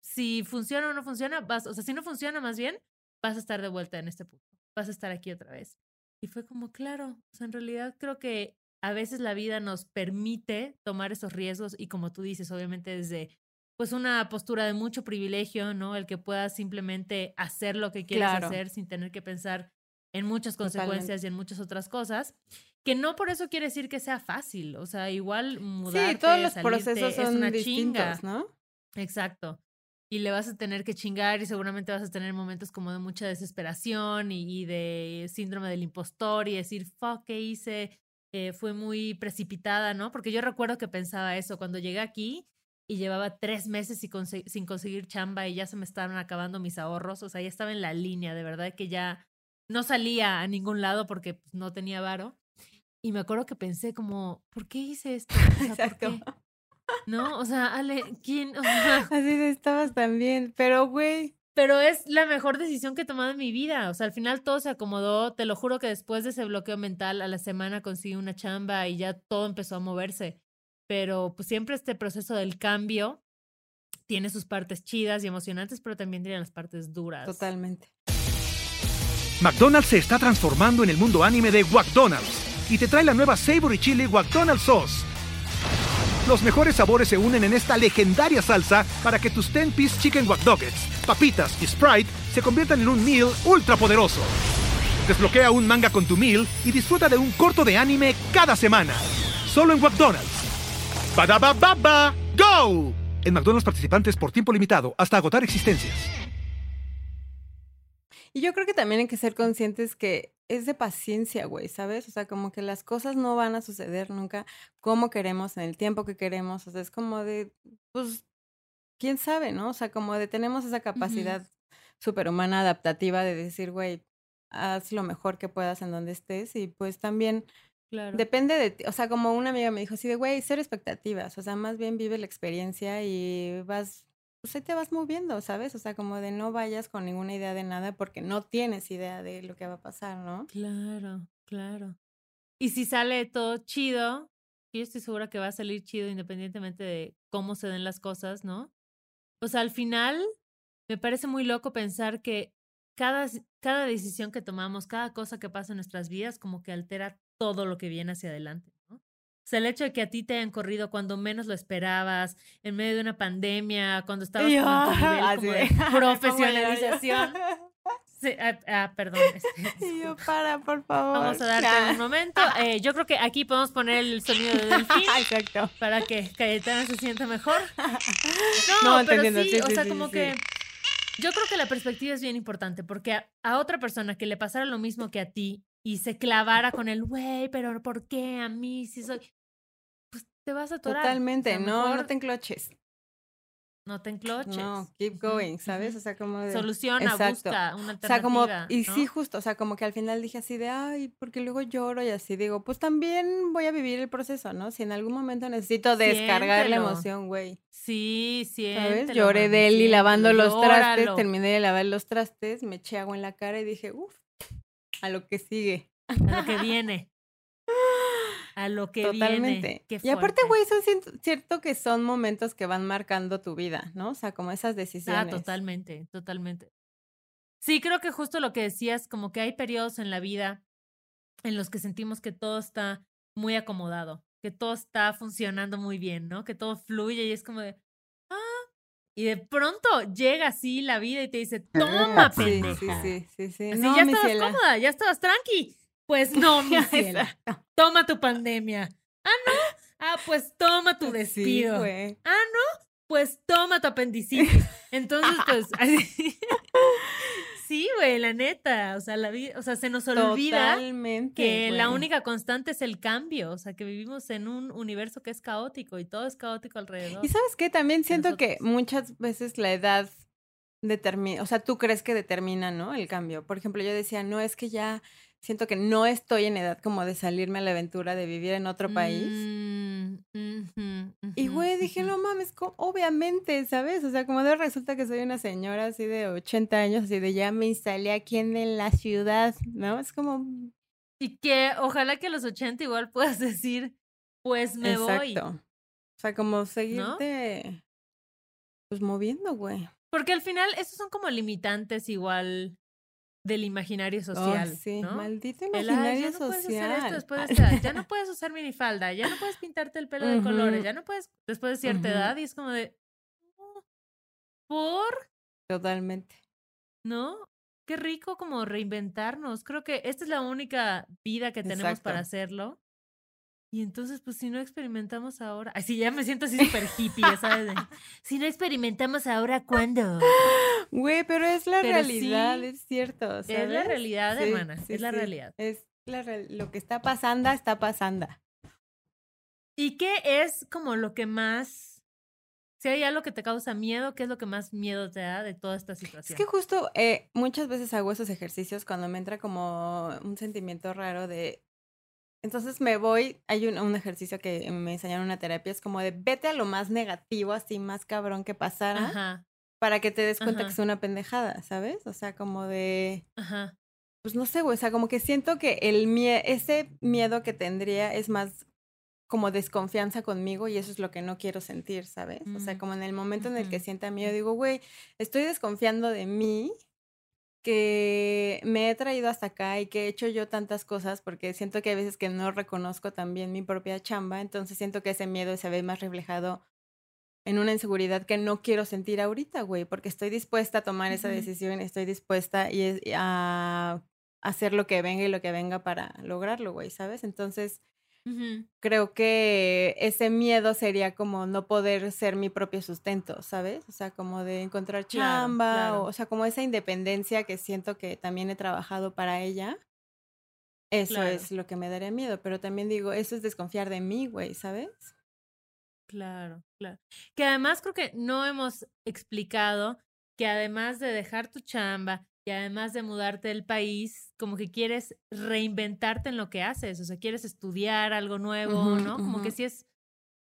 S2: si funciona o no funciona, vas, o sea, si no funciona más bien, vas a estar de vuelta en este punto, vas a estar aquí otra vez. Y fue como, claro, o sea, en realidad creo que a veces la vida nos permite tomar esos riesgos y como tú dices, obviamente desde pues una postura de mucho privilegio, ¿no? El que puedas simplemente hacer lo que quieres hacer sin tener que pensar en muchas consecuencias y en muchas otras cosas, que no por eso quiere decir que sea fácil, o sea, igual mudarte, sí, todos los procesos son es una chinga, ¿no? Exacto y le vas a tener que chingar y seguramente vas a tener momentos como de mucha desesperación y, de síndrome del impostor y decir, fuck, ¿qué hice? Eh, fue muy precipitada, ¿no? Porque yo recuerdo que pensaba eso cuando llegué aquí y llevaba tres meses sin conseguir chamba y ya se me estaban acabando mis ahorros, o sea, ya estaba en la línea, de verdad que ya no salía a ningún lado porque pues, no tenía varo. Y me acuerdo que pensé como, ¿por qué hice esto? *laughs* Exacto. ¿No? O sea, Ale, ¿quién?
S1: Así estabas también, pero güey.
S2: Pero es la mejor decisión que he tomado en mi vida. O sea, al final todo se acomodó. Te lo juro que después de ese bloqueo mental, a la semana conseguí una chamba y ya todo empezó a moverse. Pero pues siempre este proceso del cambio tiene sus partes chidas y emocionantes, pero también tiene las partes duras.
S1: Totalmente.
S3: McDonald's se está transformando en el mundo anime de McDonald's y te trae la nueva Savory Chili McDonald's Sauce los mejores sabores se unen en esta legendaria salsa para que tus 10-piece chicken wack papitas y Sprite se conviertan en un meal ultra poderoso. Desbloquea un manga con tu meal y disfruta de un corto de anime cada semana. Solo en McDonald's. baba ¡Go! En McDonald's participantes por tiempo limitado hasta agotar existencias.
S1: Y yo creo que también hay que ser conscientes que es de paciencia, güey, ¿sabes? O sea, como que las cosas no van a suceder nunca como queremos, en el tiempo que queremos. O sea, es como de, pues, quién sabe, ¿no? O sea, como de tenemos esa capacidad superhumana adaptativa de decir, güey, haz lo mejor que puedas en donde estés y pues también claro. depende de ti. O sea, como una amiga me dijo así de, güey, ser expectativas. O sea, más bien vive la experiencia y vas pues ahí te vas moviendo, ¿sabes? O sea, como de no vayas con ninguna idea de nada porque no tienes idea de lo que va a pasar, ¿no?
S2: Claro, claro. Y si sale todo chido, yo estoy segura que va a salir chido independientemente de cómo se den las cosas, ¿no? O sea, al final me parece muy loco pensar que cada, cada decisión que tomamos, cada cosa que pasa en nuestras vidas, como que altera todo lo que viene hacia adelante. O sea, el hecho de que a ti te hayan corrido cuando menos lo esperabas, en medio de una pandemia, cuando estabas con tu nivel como de *laughs* profesionalización. Sí, ah, ah, perdón. *laughs*
S1: Este, *laughs* yo, para, por favor.
S2: Vamos a darte un momento. Eh, yo creo que aquí podemos poner el sonido de delfín.
S1: Exacto.
S2: Para que Cayetana se sienta mejor. No, no pero sí, o sea, como que yo creo que la perspectiva es bien importante porque a, a, otra persona que le pasara lo mismo que a ti y se clavara con el, güey, pero ¿por qué a mí si soy? Te vas a atorar.
S1: Totalmente,
S2: O sea,
S1: no, no te encloches.
S2: no te encloches.
S1: No, keep going, ¿sabes? O sea, como de...
S2: Soluciona,
S1: Exacto.
S2: busca una
S1: O sea, como,
S2: alternativa.
S1: y sí, justo, o sea, como que al final dije así de, ay, porque luego lloro y así digo, pues también voy a vivir el proceso, ¿no? Si en algún momento necesito descargar la emoción, güey,
S2: Sí,
S1: ¿sabes?
S2: siéntelo,
S1: Lloré
S2: mami,
S1: de él y lavando los trastes, terminé de lavar los trastes, me eché agua en la cara y dije, uff, a lo que sigue.
S2: A lo que viene. *laughs* A lo que
S1: Totalmente.
S2: viene.
S1: Y aparte, güey, son cierto que son momentos que van marcando tu vida, ¿no? O sea, como esas
S2: Ah,
S1: decisiones.
S2: totalmente, totalmente. Sí, creo que justo lo que decías, como que hay periodos en la vida en los que sentimos que todo está muy acomodado, que todo está funcionando muy bien, ¿no? Que todo fluye y es como de, ah, y de pronto llega así la vida y te dice, toma,
S1: Sí,
S2: pendeja.
S1: sí, sí, sí, sí.
S2: Así
S1: No,
S2: ya estabas
S1: ciela.
S2: cómoda, ya estabas tranqui. Pues no, mi. *laughs*
S1: Exacto.
S2: Toma tu pandemia. Ah, no. Ah, pues toma tu
S1: Sí,
S2: despido. Ah, no, pues toma tu apendicitis. Entonces, *laughs* pues, así- *laughs* sí, güey, la neta, o sea, la vida, o sea, se nos olvida
S1: Totalmente,
S2: que la única constante es el cambio, o sea, que vivimos en un universo que es caótico y todo es caótico alrededor.
S1: Y sabes qué, también siento que muchas veces la edad determina, o sea, tú crees que determina, ¿no? El cambio. Por ejemplo, yo decía, no, es que ya siento que no estoy en edad como de salirme a la aventura de vivir en otro país.
S2: Mm,
S1: Y güey, dije, no mames, obviamente, ¿sabes? O sea, como de resulta que soy una señora así de 80 años, así de ya me instalé aquí en, la ciudad, ¿no? Es como,
S2: Y que ojalá que a los 80 igual puedas *laughs* decir, pues me voy.
S1: exacto. O sea, como seguirte, pues moviendo, güey.
S2: Porque al final esos son como limitantes igual del imaginario social,
S1: sí,
S2: ¿no?
S1: maldito
S2: El, "Ay,
S1: imaginario
S2: ya no puedes hacer
S1: social.
S2: esto después de esta edad, ya *laughs* no puedes usar minifalda, ya no puedes pintarte el pelo de colores, ya no puedes después de cierta edad y es como de "No, por,
S1: Totalmente.
S2: ¿no? Qué rico como reinventarnos. Creo que esta es la única vida que tenemos para hacerlo. Y entonces, pues si no experimentamos ahora, así ya me siento así súper hippie, sabes. *laughs* si no experimentamos ahora, ¿cuándo?
S1: Güey, pero es la
S2: Pero
S1: realidad,
S2: sí,
S1: es cierto.
S2: Es la realidad,
S1: Sí,
S2: hermana,
S1: sí,
S2: es la realidad.
S1: Es la real- lo que está pasando, está pasando.
S2: ¿Y qué es como lo que más, si hay algo que te causa miedo, qué es lo que más miedo te da de toda esta
S1: Es
S2: situación?
S1: que justo eh, muchas veces hago esos ejercicios cuando me entra como un sentimiento raro de... Entonces me voy, hay un, un ejercicio que me enseñaron en una terapia, es como de vete a lo más negativo, así más cabrón que pasara,
S2: Ajá,
S1: para que te des cuenta
S2: Ajá.
S1: que es una pendejada, ¿sabes? O sea, como de...
S2: ajá.
S1: pues no sé, güey, o sea, como que siento que el mie ese miedo que tendría es más como desconfianza conmigo y eso es lo que no quiero sentir, ¿sabes? O sea,
S2: Mm,
S1: como en el momento en el que sienta miedo, digo, güey, estoy desconfiando de mí, que me he traído hasta acá y que he hecho yo tantas cosas porque siento que hay veces que no reconozco también mi propia chamba, entonces siento que ese miedo se ve más reflejado en una inseguridad que no quiero sentir ahorita, güey, porque estoy dispuesta a tomar esa decisión, estoy dispuesta y es- a hacer lo que venga y lo que venga para lograrlo, güey, ¿sabes? Entonces, Creo que ese miedo sería como no poder ser mi propio sustento, ¿sabes? O sea, como de encontrar
S2: Claro,
S1: chamba,
S2: claro.
S1: O, o sea, como esa independencia que siento que también he trabajado para ella. Eso
S2: Claro.
S1: es lo que me daría miedo, pero también digo, eso es desconfiar de mí, güey, ¿sabes?
S2: Claro, claro. Que además creo que no hemos explicado que además de dejar tu chamba y además de mudarte del país, como que quieres reinventarte en lo que haces, o sea, quieres estudiar algo nuevo, ¿no? Como que sí es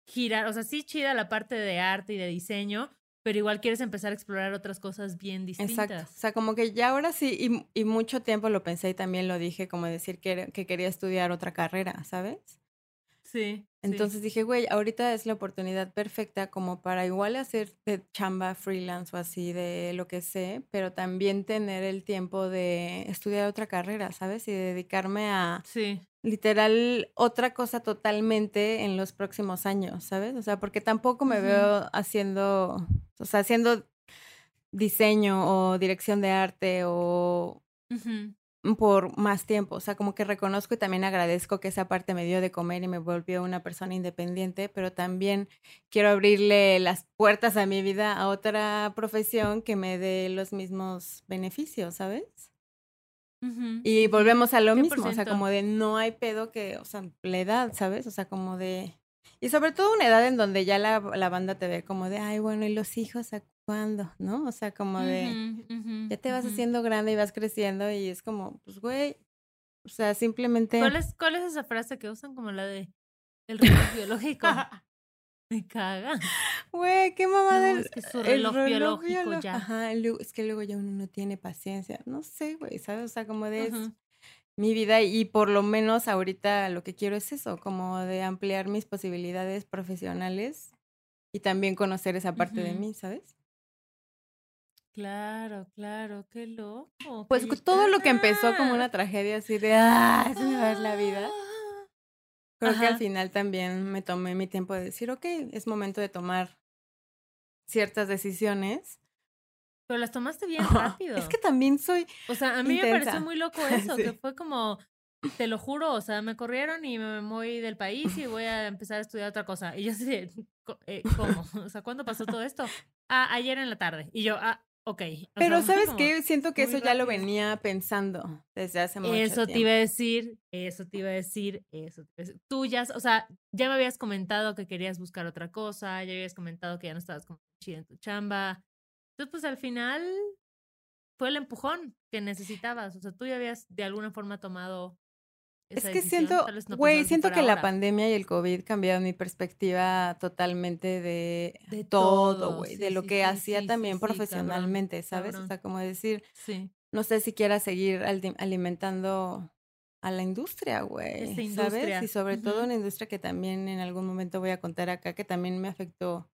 S2: girar, o sea, sí chida la parte de arte y de diseño, pero igual quieres empezar a explorar otras cosas bien
S1: Exacto. O
S2: distintas.
S1: sea, como que ya ahora sí, y, y mucho tiempo lo pensé y también lo dije, como decir que, que quería estudiar otra carrera, ¿sabes?
S2: Sí. Sí.
S1: Entonces dije, güey, ahorita es la oportunidad perfecta como para igual hacer de chamba freelance o así de lo que sé, pero también tener el tiempo de estudiar otra carrera, ¿sabes? Y dedicarme a
S2: Sí.
S1: literal otra cosa totalmente en los próximos años, ¿sabes? O sea, porque tampoco me veo haciendo, o sea, haciendo diseño o dirección de arte o
S2: Ujú.
S1: Por más tiempo. O sea, como que reconozco y también agradezco que esa parte me dio de comer y me volvió una persona independiente, pero también quiero abrirle las puertas a mi vida a otra profesión que me dé los mismos beneficios, ¿sabes? Y volvemos a lo mismo, o sea,
S2: 100%.
S1: como de no hay pedo que, o sea, la edad, ¿sabes? O sea, como de... Y sobre todo una edad en donde ya la, la banda te ve como de, ay, bueno, ¿y los hijos cuándo? ¿No? O sea, como de, ya te vas haciendo grande y vas creciendo y es como, pues, güey, o sea, simplemente...
S2: ¿Cuál es, ¿Cuál es esa frase que usan como la de el reloj biológico? *laughs* Me caga.
S1: Güey, qué mamada.
S2: No,
S1: el-
S2: es que su
S1: el
S2: reloj biológico ya.
S1: Ajá, es que luego ya uno no tiene paciencia. No sé, güey, ¿sabes? O sea, como de mi vida y por lo menos ahorita lo que quiero es eso, como de ampliar mis posibilidades profesionales y también conocer esa parte de mí, ¿sabes?
S2: Claro, claro, qué loco.
S1: Pues todo lo que empezó como una tragedia así de, ah, se me va a la vida. Creo que al final también me tomé mi tiempo de decir, ok, es momento de tomar ciertas decisiones.
S2: Pero las tomaste bien *laughs* rápido.
S1: Es que también soy,
S2: O sea, a mí me pareció muy loco *laughs* eso, que fue como, te lo juro, o sea, me corrieron y me voy del país y voy a empezar a estudiar otra cosa. Y yo así, eh, ¿cómo? *laughs* O sea, ¿cuándo pasó todo esto? Ah, ayer en la tarde. Y yo, ah, ok.
S1: Pero
S2: sea,
S1: ¿sabes
S2: como,
S1: qué? Siento que eso ya lo venía pensando desde hace mucho
S2: Eso te
S1: tiempo.
S2: iba a decir, eso te iba a decir, eso te iba a decir. Tú ya, o sea, ya me habías comentado que querías buscar otra cosa, ya habías comentado que ya no estabas como chida en tu chamba. Entonces, pues al final fue el empujón que necesitabas. O sea, tú ya habías de alguna forma tomado
S1: Es que siento,
S2: no
S1: güey, siento que la pandemia y el COVID cambiaron mi perspectiva totalmente de,
S2: De
S1: todo, güey,
S2: sí,
S1: de lo
S2: sí,
S1: que
S2: sí,
S1: hacía también
S2: cabrón,
S1: profesionalmente, ¿sabes? O sea, como decir, no sé si quiera seguir alimentando a la industria, güey, ¿sabes? Y sobre todo una industria que también en algún momento voy a contar acá, que también me afectó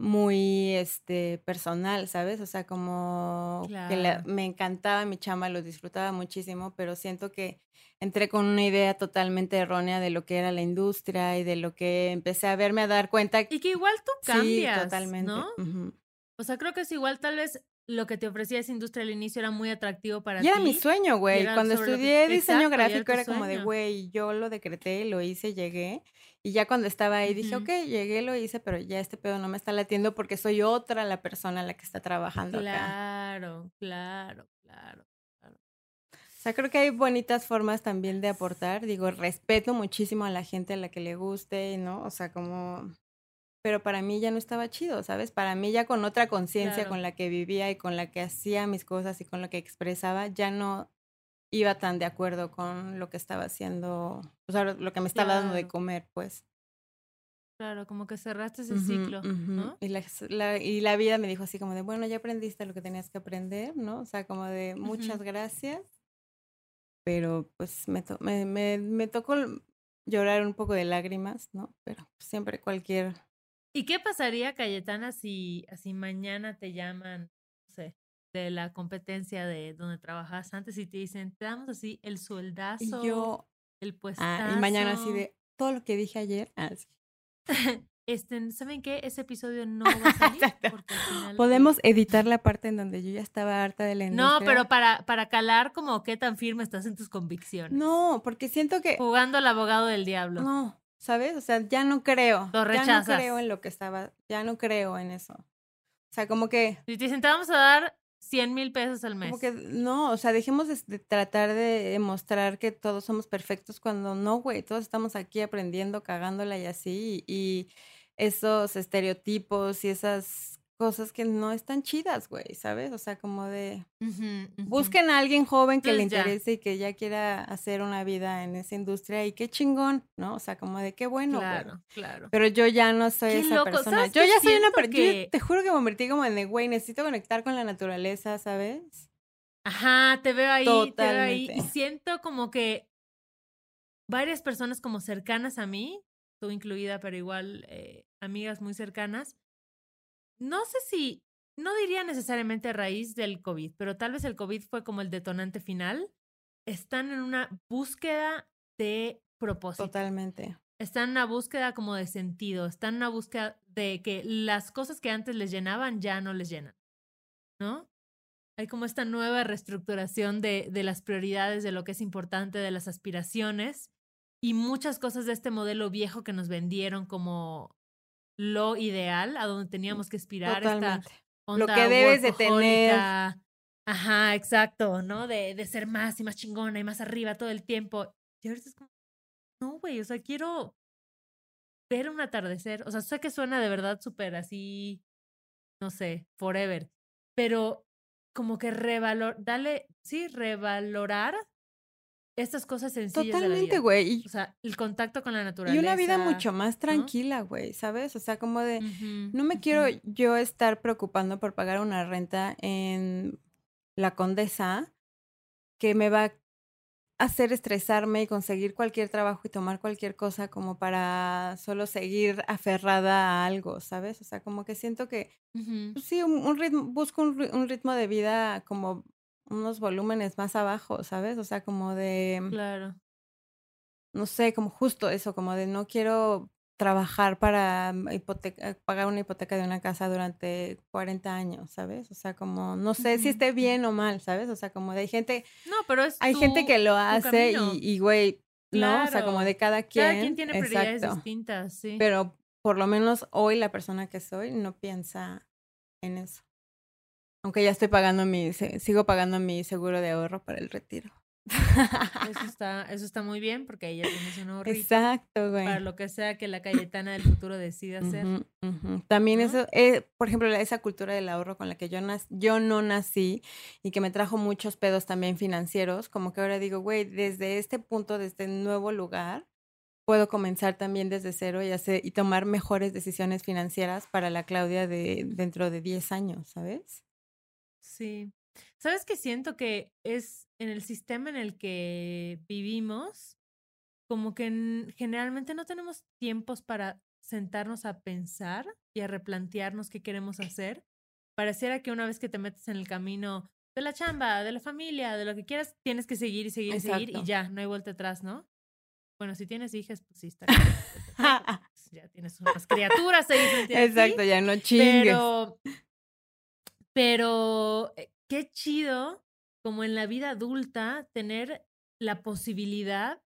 S1: muy este personal, ¿sabes? O sea, como que la- me encantaba mi chamba, lo disfrutaba muchísimo, pero siento que entré con una idea totalmente errónea de lo que era la industria y de lo que empecé a verme a dar cuenta.
S2: Y que igual tú
S1: sí,
S2: cambias,
S1: totalmente.
S2: ¿no? O sea, creo que es igual, tal vez lo que te ofrecía esa industria al inicio era muy atractivo para
S1: Y
S2: ti.
S1: era mi sueño, güey.
S2: era
S1: Cuando
S2: que-
S1: estudié diseño
S2: Exacto, era
S1: gráfico
S2: tu
S1: era como de, güey, yo lo decreté, lo hice, llegué. Y ya cuando estaba ahí dije,
S2: Ujú.
S1: ok, llegué, lo hice, pero ya este pedo no me está latiendo porque soy otra la persona la que está trabajando acá.
S2: Claro, claro, claro.
S1: O sea, creo que hay bonitas formas también de aportar. Digo, respeto muchísimo a la gente a la que le guste, ¿no? O sea, como... Pero para mí ya no estaba chido, ¿sabes? Para mí ya con otra conciencia
S2: Claro.
S1: con la que vivía y con la que hacía mis cosas y con la que expresaba, ya no iba tan de acuerdo con lo que estaba haciendo, o sea, lo que me estaba dando de comer, pues.
S2: Claro, como que cerraste ese ciclo. ¿no?
S1: Y, la, la- y la vida me dijo así como de, bueno, ya aprendiste lo que tenías que aprender, ¿no? O sea, como de, muchas gracias. Pero pues me, to- me, me, me tocó llorar un poco de lágrimas, ¿no? Pero siempre cualquier...
S2: ¿Y qué pasaría, Cayetana, si así mañana te llaman, de la competencia de donde trabajas antes y te dicen, te damos así el
S1: Y
S2: sueldazo,
S1: yo...
S2: el puestazo?
S1: Ah, y mañana así de, todo lo que dije ayer. ah. *laughs*
S2: Este, ¿saben qué? Ese episodio no va a *laughs* salir
S1: Exacto.
S2: porque al final...
S1: Podemos editar la parte en donde yo ya estaba harta de la industria.
S2: No, pero para, para calar como qué tan firme estás en tus convicciones.
S1: No, porque siento que...
S2: Jugando al abogado del diablo.
S1: No, ¿sabes? O sea, ya no creo.
S2: Lo
S1: Ya
S2: rechazas.
S1: no creo en lo que estaba, ya no creo en eso. O sea, como que,
S2: Si te dicen, te vamos a dar 100 mil pesos al mes.
S1: como que no, o sea, dejemos de, de tratar de demostrar que todos somos perfectos cuando no, güey, todos estamos aquí aprendiendo, cagándola y así, y, y esos estereotipos y esas cosas que no están chidas, güey, ¿sabes? O sea, como de, busquen a alguien joven que le
S2: ya.
S1: interese y que ya quiera hacer una vida en esa industria y qué chingón, ¿no? O sea, como de qué bueno, güey.
S2: Claro, claro.
S1: Pero yo ya no soy
S2: Qué
S1: esa
S2: loco,
S1: persona.
S2: ¿sabes
S1: Yo ya soy una persona.
S2: que-
S1: Te juro que me convertí como en de, güey, necesito conectar con la naturaleza, ¿sabes?
S2: Ajá, te veo ahí, te veo ahí. Y siento como que varias personas como cercanas a mí, tú incluida, pero igual eh, amigas muy cercanas, no sé si, no diría necesariamente a raíz del COVID, pero tal vez el COVID fue como el detonante final, están en una búsqueda de propósito.
S1: Totalmente.
S2: Están en una búsqueda como de sentido, están en una búsqueda de que las cosas que antes les llenaban ya no les llenan, ¿no? Hay como esta nueva reestructuración de, de las prioridades, de lo que es importante, de las aspiraciones y muchas cosas de este modelo viejo que nos vendieron como lo ideal, a donde teníamos que aspirar, esta onda
S1: que debes de tener.
S2: Ajá, exacto, ¿no? De, de ser más y más chingona y más arriba todo el tiempo. Y ahorita es como, no, güey, o sea, quiero ver un atardecer. O sea, sé que suena de verdad súper así, no sé, forever, pero como que revalor, dale, sí, revalorar estas cosas sencillas.
S1: Totalmente, güey.
S2: O sea, el contacto con la naturaleza.
S1: Y una vida mucho más tranquila, güey, ¿sabes? O sea, como de, no me quiero yo estar preocupando por pagar una renta en la condesa que me va a hacer estresarme y conseguir cualquier trabajo y tomar cualquier cosa como para solo seguir aferrada a algo, ¿sabes? O sea, como que siento que, pues sí, un, ritmo, busco un, ritmo de vida como unos volúmenes más abajo, ¿sabes? O sea, como de...
S2: Claro.
S1: No sé, como justo eso, como de no quiero trabajar para mm, hipoteca, pagar una hipoteca de una casa durante 40 años, ¿sabes? O sea, como no sé si esté bien o mal, ¿sabes? O sea, como de hay gente...
S2: No, pero es
S1: Hay gente que lo hace y, güey, ¿no? O sea, como de cada quien.
S2: Cada quien tiene prioridades distintas, sí.
S1: Pero por lo menos hoy la persona que soy no piensa en eso. Aunque ya estoy pagando mi, sigo pagando mi seguro de ahorro para el retiro.
S2: Eso *laughs* está, eso está muy bien porque ahí ya tienes un ahorrito.
S1: Exacto, güey.
S2: Para lo que sea que la Cayetana del futuro decida hacer.
S1: También eso, eh, por ejemplo, esa cultura del ahorro con la que yo, yo no nací y que me trajo muchos pedos también financieros, como que ahora digo, güey, desde este punto, desde este nuevo lugar, puedo comenzar también desde cero y, hacer, y tomar mejores decisiones financieras para la Claudia de dentro de 10 años, ¿sabes?
S2: Sí. ¿Sabes que siento que es en el sistema en el que vivimos, como que generalmente no tenemos tiempos para sentarnos a pensar y a replantearnos qué queremos hacer? Pareciera que una vez que te metes en el camino de la chamba, de la familia, de lo que quieras, tienes que seguir y seguir y seguir y ya, no hay vuelta atrás, ¿no? Bueno, si tienes hijas, pues sí está. *laughs* Ya tienes unas criaturas ahí.
S1: Exacto, ya no chingues.
S2: Pero, pero eh, qué chido como en la vida adulta tener la posibilidad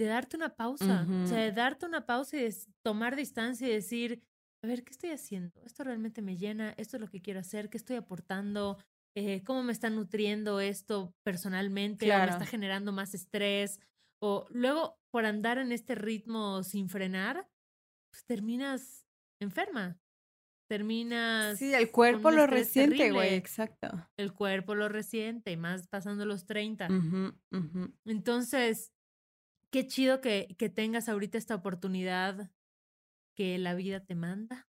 S2: de darte una pausa, o sea, de darte una pausa y de tomar distancia y decir, a ver, ¿qué estoy haciendo? ¿Esto realmente me llena? ¿Esto es lo que quiero hacer? ¿Qué estoy aportando? Eh, ¿Cómo me está nutriendo esto personalmente? ¿O me está generando más estrés? O luego, por andar en este ritmo sin frenar, pues terminas enferma terminas.
S1: Sí, el cuerpo lo resiente, güey, exacto.
S2: El cuerpo lo resiente, y más pasando los 30. Entonces, qué chido que, que tengas ahorita esta oportunidad que la vida te manda,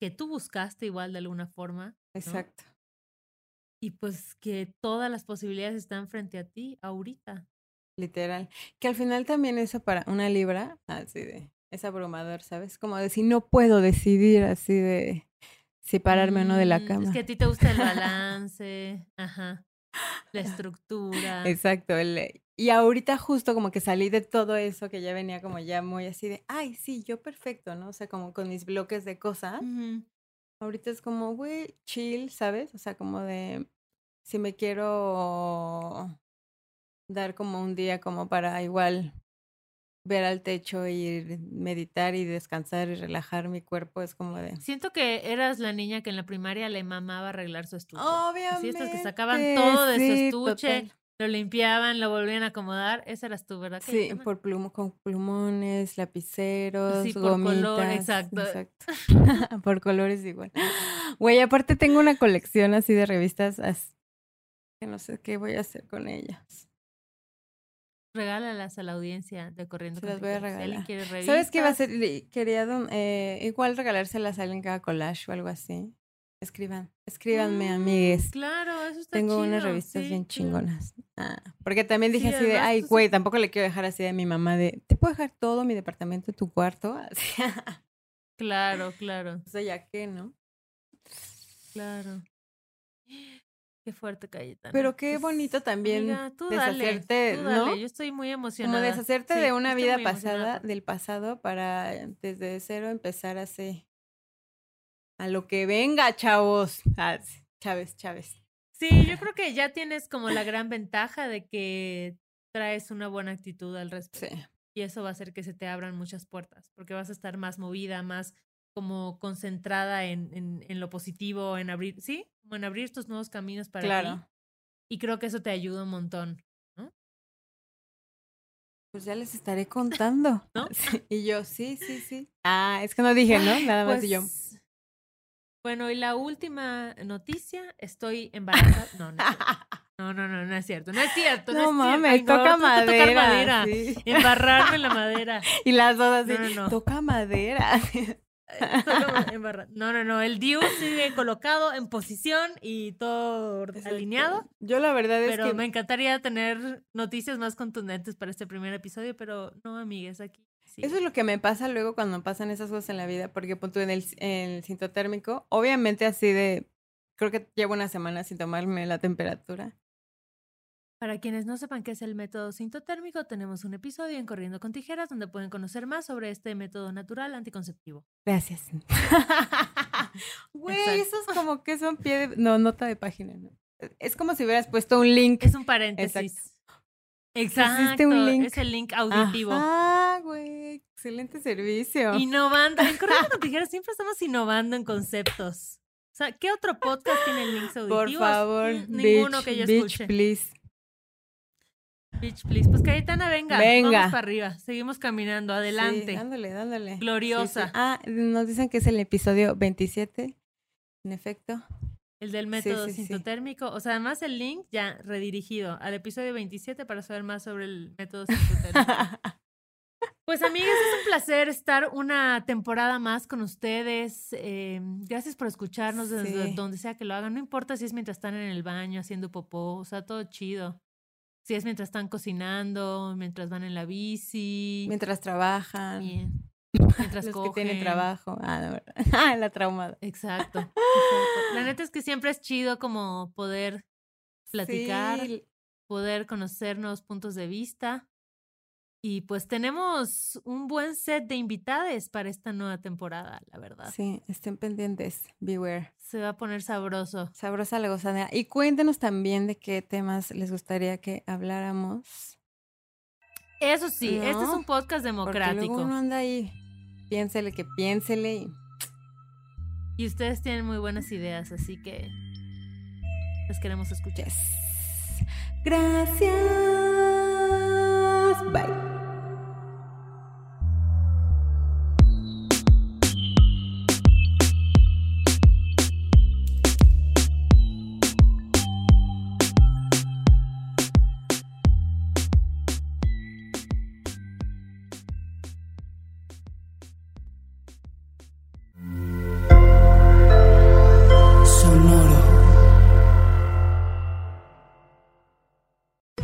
S2: que tú buscaste igual de alguna forma.
S1: Exacto.
S2: Y pues que todas las posibilidades están frente a ti ahorita.
S1: Literal. Que al final también eso para una libra, así de, es abrumador, ¿sabes? Como de si no puedo decidir así de separarme o no de la cama.
S2: Mm, es que a ti te gusta el *laughs* balance, ajá, la estructura.
S1: Exacto. El, y ahorita justo como que salí de todo eso que ya venía como ya muy así de, ay, sí, yo perfecto, ¿no? O sea, como con mis bloques de cosas. Ahorita es como, güey, chill, ¿sabes? O sea, como de, si me quiero dar como un día como para igual ver al techo y meditar y descansar y relajar mi cuerpo es como de...
S2: Siento que eras la niña que en la primaria le mamaba arreglar su estuche.
S1: Obviamente.
S2: estas que sacaban todo de su estuche, lo limpiaban, lo volvían a acomodar. Esa eras tú, ¿verdad?
S1: Sí, por plum con plumones, lapiceros, sí, por color,
S2: exacto.
S1: exacto. *laughs* por colores igual. Güey, aparte tengo una colección así de revistas que no sé qué voy a hacer con ellas.
S2: Regálalas a la audiencia de Corriendo
S1: Se las voy a regalar. ¿Sabes qué va a ser? Quería eh, igual regalárselas a alguien que haga collage o algo así. Escriban, escríbanme, mm, amigues.
S2: Claro, eso está
S1: Tengo unas revistas bien chingonas. Ah, porque también dije así de, ay, güey, tampoco le quiero dejar así a mi mamá de, ¿te puedo dejar todo mi departamento en tu cuarto? *laughs*
S2: claro, claro.
S1: O sea, ya que, ¿no?
S2: Claro. Qué fuerte, Cayetana.
S1: Pero qué pues, bonito también deshacerte, ¿no?
S2: Yo estoy muy emocionada.
S1: Como deshacerte de una vida pasada, del pasado, para desde cero empezar así. A lo que venga, chavos. Ah, Chávez, Chávez.
S2: Sí, yo creo que ya tienes como la gran ventaja de que traes una buena actitud al respecto. Sí. Y eso va a hacer que se te abran muchas puertas, porque vas a estar más movida, más como concentrada en, en, en, lo positivo, en abrir, sí, como en abrir estos nuevos caminos para
S1: claro.
S2: ti. Y creo que eso te ayuda un montón, ¿no?
S1: Pues ya les estaré contando. *laughs*
S2: ¿No? *laughs*
S1: Sí, Y yo, sí, sí, sí. Ah, es que no dije, ¿no? Nada más y yo.
S2: Pues, Bueno, y la última noticia, estoy embarazada. No, no, es cierto. *laughs* no, no, no, no es cierto. No es cierto. No,
S1: mames,
S2: Ay, no,
S1: toca
S2: tocar
S1: madera.
S2: madera.
S1: sí.
S2: Embarrarme en la madera.
S1: Y las dos así,
S2: No, no, no.
S1: toca madera.
S2: No, no, no. El Diu sigue colocado en posición y todo alineado.
S1: Yo la verdad es
S2: Pero
S1: que
S2: me encantaría tener noticias más contundentes para este primer episodio, pero no, amigues, aquí. sí.
S1: Eso es lo que me pasa luego cuando pasan esas cosas en la vida, porque punto en el, en el cinto térmico, obviamente así de, creo que llevo una semana sin tomarme la temperatura.
S2: Para quienes no sepan qué es el método sintotérmico, tenemos un episodio en Corriendo con Tijeras donde pueden conocer más sobre este método natural anticonceptivo.
S1: Gracias. *laughs* Güey,
S2: Exacto.
S1: eso es como que son pie de, no, nota de página, ¿no? Es como si hubieras puesto un link.
S2: Es un paréntesis. Exacto.
S1: Pusiste un link.
S2: Es el link auditivo.
S1: Ah, güey, excelente servicio.
S2: Innovando. En Corriendo con *laughs* Tijeras siempre estamos innovando en conceptos. O sea, ¿qué otro podcast tiene links auditivos?
S1: Por favor,
S2: Ninguno
S1: bitch,
S2: que yo
S1: bitch,
S2: escuche.
S1: please.
S2: Bitch, please. Pues Cayetana, venga.
S1: Venga.
S2: Vamos para arriba. Seguimos caminando. Adelante.
S1: Sí, dándole, dándole. Sí, sí.
S2: Gloriosa.
S1: Ah, nos dicen que es el episodio 27, en efecto.
S2: El del método sintotérmico. O sea, además el link ya redirigido al episodio 27 para saber más sobre el método sintotérmico. *laughs* Pues amigas, es un placer estar una temporada más con ustedes. Eh, gracias por escucharnos desde
S1: Sí.
S2: donde sea que lo hagan. No importa si es mientras están en el baño haciendo popó, o sea, todo chido. Si es mientras están cocinando, mientras van en la bici.
S1: Mientras trabajan.
S2: bien. Mientras
S1: Los
S2: cogen.
S1: que tienen trabajo. Ah, no. *laughs* Ah, la traumada.
S2: Exacto, exacto. La neta es que siempre es chido como poder platicar,
S1: Sí,
S2: poder conocer nuevos puntos de vista. Y pues tenemos un buen set de invitades para esta nueva temporada, la verdad.
S1: sí, estén pendientes. Beware.
S2: Se va a poner sabroso.
S1: Sabrosa la gozadera. Y cuéntenos también de qué temas les gustaría que habláramos.
S2: Eso sí, este es un podcast
S1: Porque
S2: democrático.
S1: luego uno anda ahí. Piénsele que piénsele. Y...
S2: Y ustedes tienen muy buenas ideas, así que les queremos escuchar.
S1: Yes. Gracias. Bye.